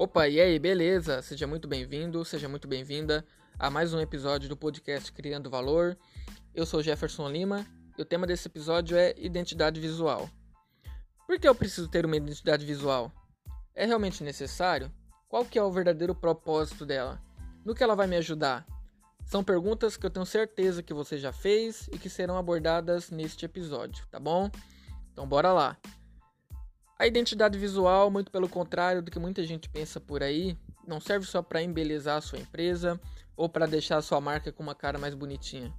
Opa, e aí, beleza? Seja muito bem-vindo, seja muito bem-vinda a mais um episódio do podcast Criando Valor. Eu sou Jefferson Lima e o tema desse episódio é identidade visual. Por que eu preciso ter uma identidade visual? É realmente necessário? Qual que é o verdadeiro propósito dela? No que ela vai me ajudar? São perguntas que eu tenho certeza que você já fez e que serão abordadas neste episódio, tá bom? Então bora lá. A identidade visual, muito pelo contrário do que muita gente pensa por aí, não serve só para embelezar a sua empresa ou para deixar a sua marca com uma cara mais bonitinha.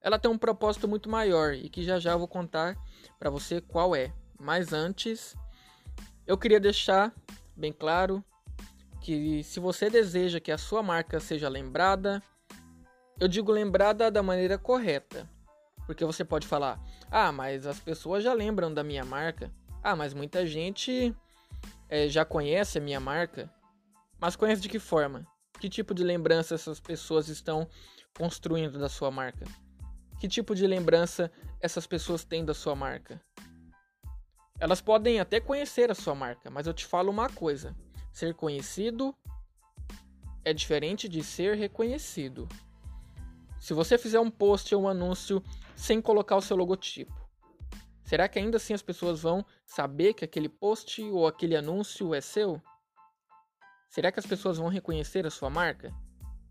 Ela tem um propósito muito maior e que já já eu vou contar para você qual é. Mas antes, eu queria deixar bem claro que se você deseja que a sua marca seja lembrada, eu digo lembrada da maneira correta. Porque você pode falar: "Ah, mas as pessoas já lembram da minha marca". Ah, mas muita gente é, já conhece a minha marca. Mas conhece de que forma? Que tipo de lembrança essas pessoas estão construindo da sua marca? Que tipo de lembrança essas pessoas têm da sua marca? Elas podem até conhecer a sua marca, mas eu te falo uma coisa: ser conhecido é diferente de ser reconhecido. Se você fizer um post ou um anúncio sem colocar o seu logotipo, Será que ainda assim as pessoas vão saber que aquele post ou aquele anúncio é seu? Será que as pessoas vão reconhecer a sua marca?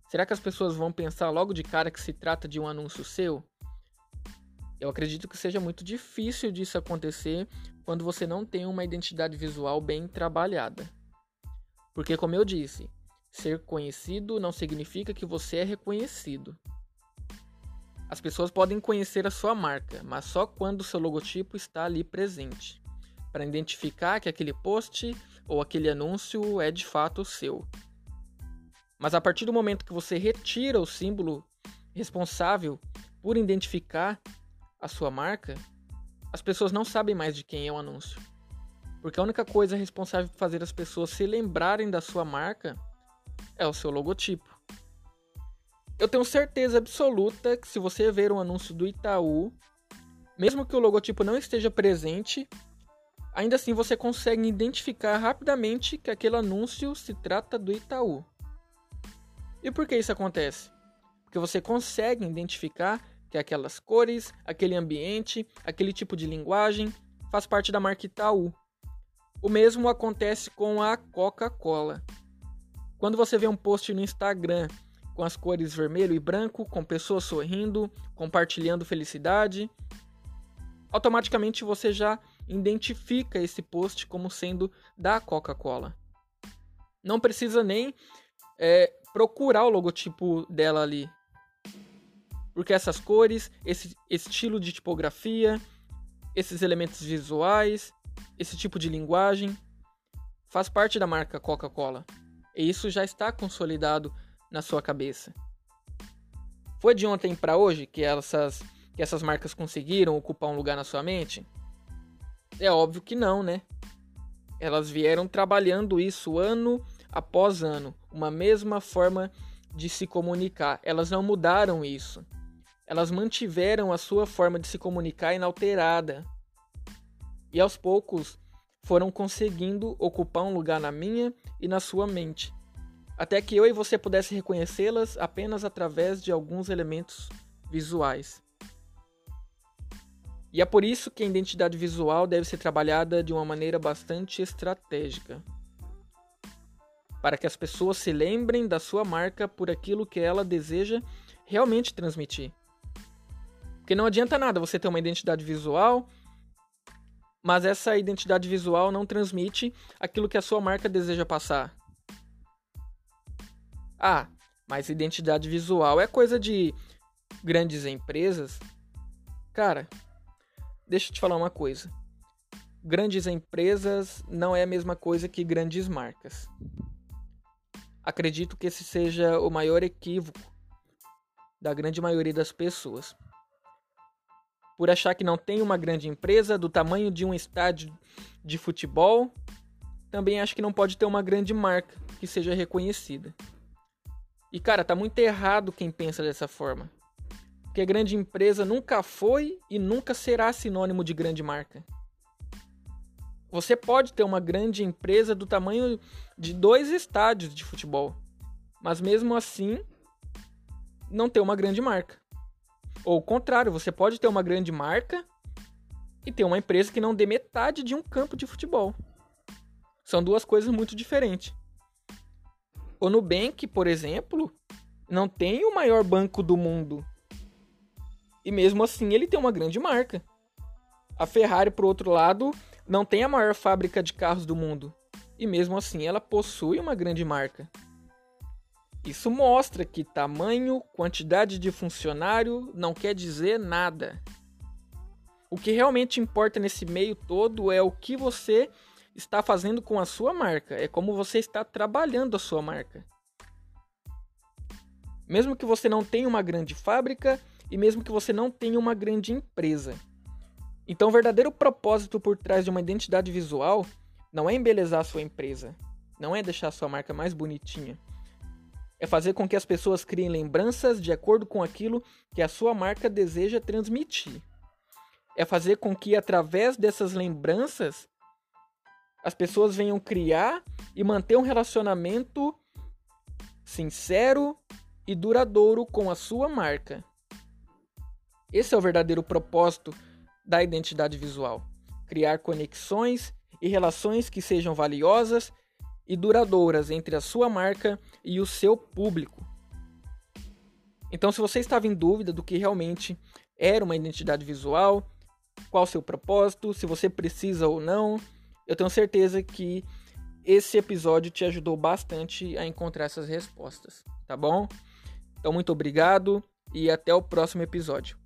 Será que as pessoas vão pensar logo de cara que se trata de um anúncio seu? Eu acredito que seja muito difícil disso acontecer quando você não tem uma identidade visual bem trabalhada. Porque, como eu disse, ser conhecido não significa que você é reconhecido. As pessoas podem conhecer a sua marca, mas só quando o seu logotipo está ali presente, para identificar que aquele post ou aquele anúncio é de fato seu. Mas a partir do momento que você retira o símbolo responsável por identificar a sua marca, as pessoas não sabem mais de quem é o anúncio. Porque a única coisa responsável por fazer as pessoas se lembrarem da sua marca é o seu logotipo. Eu tenho certeza absoluta que se você ver um anúncio do Itaú, mesmo que o logotipo não esteja presente, ainda assim você consegue identificar rapidamente que aquele anúncio se trata do Itaú. E por que isso acontece? Porque você consegue identificar que aquelas cores, aquele ambiente, aquele tipo de linguagem faz parte da marca Itaú. O mesmo acontece com a Coca-Cola. Quando você vê um post no Instagram com as cores vermelho e branco, com pessoas sorrindo, compartilhando felicidade. Automaticamente você já identifica esse post como sendo da Coca-Cola. Não precisa nem é, procurar o logotipo dela ali. Porque essas cores, esse estilo de tipografia, esses elementos visuais, esse tipo de linguagem faz parte da marca Coca-Cola. E isso já está consolidado na sua cabeça? Foi de ontem para hoje que essas, que essas marcas conseguiram ocupar um lugar na sua mente? É óbvio que não, né? Elas vieram trabalhando isso ano após ano, uma mesma forma de se comunicar. Elas não mudaram isso. Elas mantiveram a sua forma de se comunicar inalterada. E aos poucos foram conseguindo ocupar um lugar na minha e na sua mente até que eu e você pudesse reconhecê-las apenas através de alguns elementos visuais. E é por isso que a identidade visual deve ser trabalhada de uma maneira bastante estratégica. Para que as pessoas se lembrem da sua marca por aquilo que ela deseja realmente transmitir. Porque não adianta nada você ter uma identidade visual, mas essa identidade visual não transmite aquilo que a sua marca deseja passar. Ah, mas identidade visual é coisa de grandes empresas? Cara, deixa eu te falar uma coisa. Grandes empresas não é a mesma coisa que grandes marcas. Acredito que esse seja o maior equívoco da grande maioria das pessoas. Por achar que não tem uma grande empresa do tamanho de um estádio de futebol, também acho que não pode ter uma grande marca que seja reconhecida. E cara, tá muito errado quem pensa dessa forma. Porque grande empresa nunca foi e nunca será sinônimo de grande marca. Você pode ter uma grande empresa do tamanho de dois estádios de futebol, mas mesmo assim não ter uma grande marca. Ou o contrário, você pode ter uma grande marca e ter uma empresa que não dê metade de um campo de futebol. São duas coisas muito diferentes. O Nubank, por exemplo, não tem o maior banco do mundo. E mesmo assim ele tem uma grande marca. A Ferrari, por outro lado, não tem a maior fábrica de carros do mundo e mesmo assim ela possui uma grande marca. Isso mostra que tamanho, quantidade de funcionário não quer dizer nada. O que realmente importa nesse meio todo é o que você está fazendo com a sua marca, é como você está trabalhando a sua marca. Mesmo que você não tenha uma grande fábrica e mesmo que você não tenha uma grande empresa, então, o verdadeiro propósito por trás de uma identidade visual não é embelezar a sua empresa, não é deixar a sua marca mais bonitinha. É fazer com que as pessoas criem lembranças de acordo com aquilo que a sua marca deseja transmitir. É fazer com que, através dessas lembranças, as pessoas venham criar e manter um relacionamento sincero e duradouro com a sua marca. Esse é o verdadeiro propósito da identidade visual. Criar conexões e relações que sejam valiosas e duradouras entre a sua marca e o seu público. Então, se você estava em dúvida do que realmente era uma identidade visual, qual o seu propósito, se você precisa ou não, eu tenho certeza que esse episódio te ajudou bastante a encontrar essas respostas, tá bom? Então, muito obrigado e até o próximo episódio.